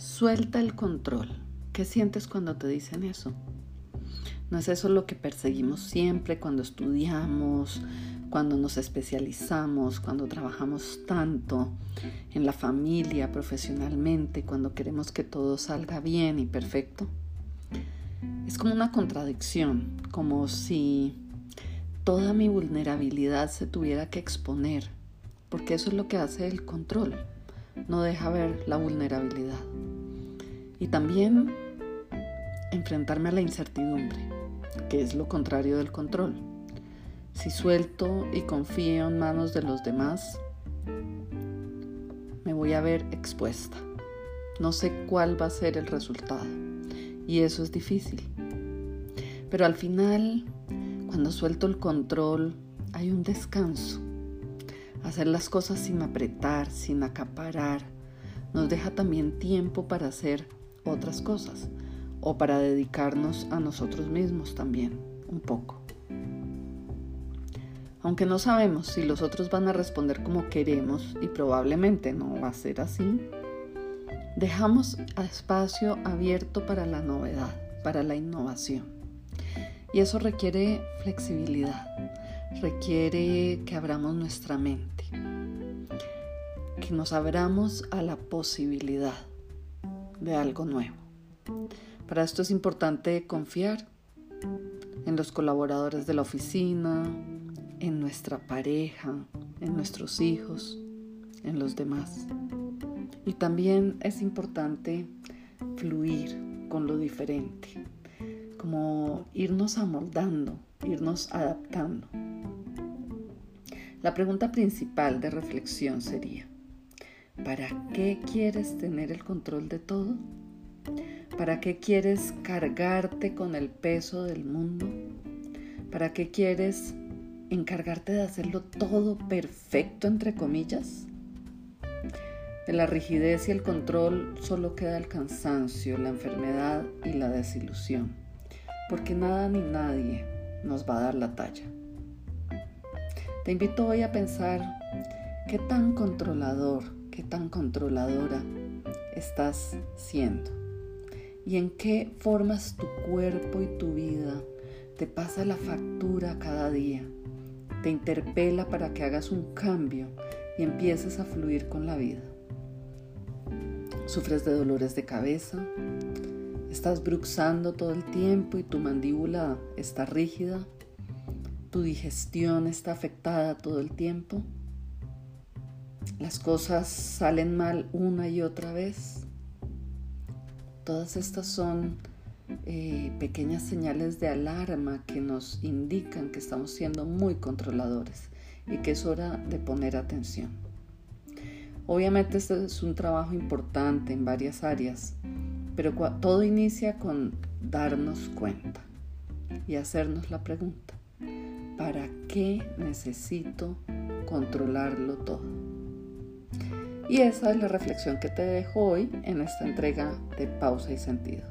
Suelta el control. ¿Qué sientes cuando te dicen eso? ¿No es eso lo que perseguimos siempre cuando estudiamos, cuando nos especializamos, cuando trabajamos tanto en la familia, profesionalmente, cuando queremos que todo salga bien y perfecto? Es como una contradicción, como si toda mi vulnerabilidad se tuviera que exponer, porque eso es lo que hace el control, no deja ver la vulnerabilidad. Y también enfrentarme a la incertidumbre, que es lo contrario del control. Si suelto y confío en manos de los demás, me voy a ver expuesta. No sé cuál va a ser el resultado. Y eso es difícil. Pero al final, cuando suelto el control, hay un descanso. Hacer las cosas sin apretar, sin acaparar, nos deja también tiempo para hacer otras cosas o para dedicarnos a nosotros mismos también, un poco. Aunque no sabemos si los otros van a responder como queremos y probablemente no va a ser así, dejamos espacio abierto para la novedad, para la innovación. Y eso requiere flexibilidad, requiere que abramos nuestra mente, que nos abramos a la posibilidad de algo nuevo. Para esto es importante confiar en los colaboradores de la oficina, en nuestra pareja, en nuestros hijos, en los demás. Y también es importante fluir con lo diferente, como irnos amoldando, irnos adaptando. La pregunta principal de reflexión sería, ¿Para qué quieres tener el control de todo? ¿Para qué quieres cargarte con el peso del mundo? ¿Para qué quieres encargarte de hacerlo todo perfecto, entre comillas? De la rigidez y el control solo queda el cansancio, la enfermedad y la desilusión, porque nada ni nadie nos va a dar la talla. Te invito hoy a pensar qué tan controlador qué tan controladora estás siendo y en qué formas tu cuerpo y tu vida te pasa la factura cada día, te interpela para que hagas un cambio y empieces a fluir con la vida. Sufres de dolores de cabeza, estás bruxando todo el tiempo y tu mandíbula está rígida, tu digestión está afectada todo el tiempo las cosas salen mal una y otra vez. Todas estas son eh, pequeñas señales de alarma que nos indican que estamos siendo muy controladores y que es hora de poner atención. Obviamente este es un trabajo importante en varias áreas, pero todo inicia con darnos cuenta y hacernos la pregunta, ¿para qué necesito controlarlo todo? Y esa es la reflexión que te dejo hoy en esta entrega de pausa y sentido.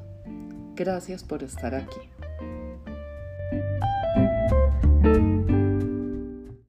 Gracias por estar aquí.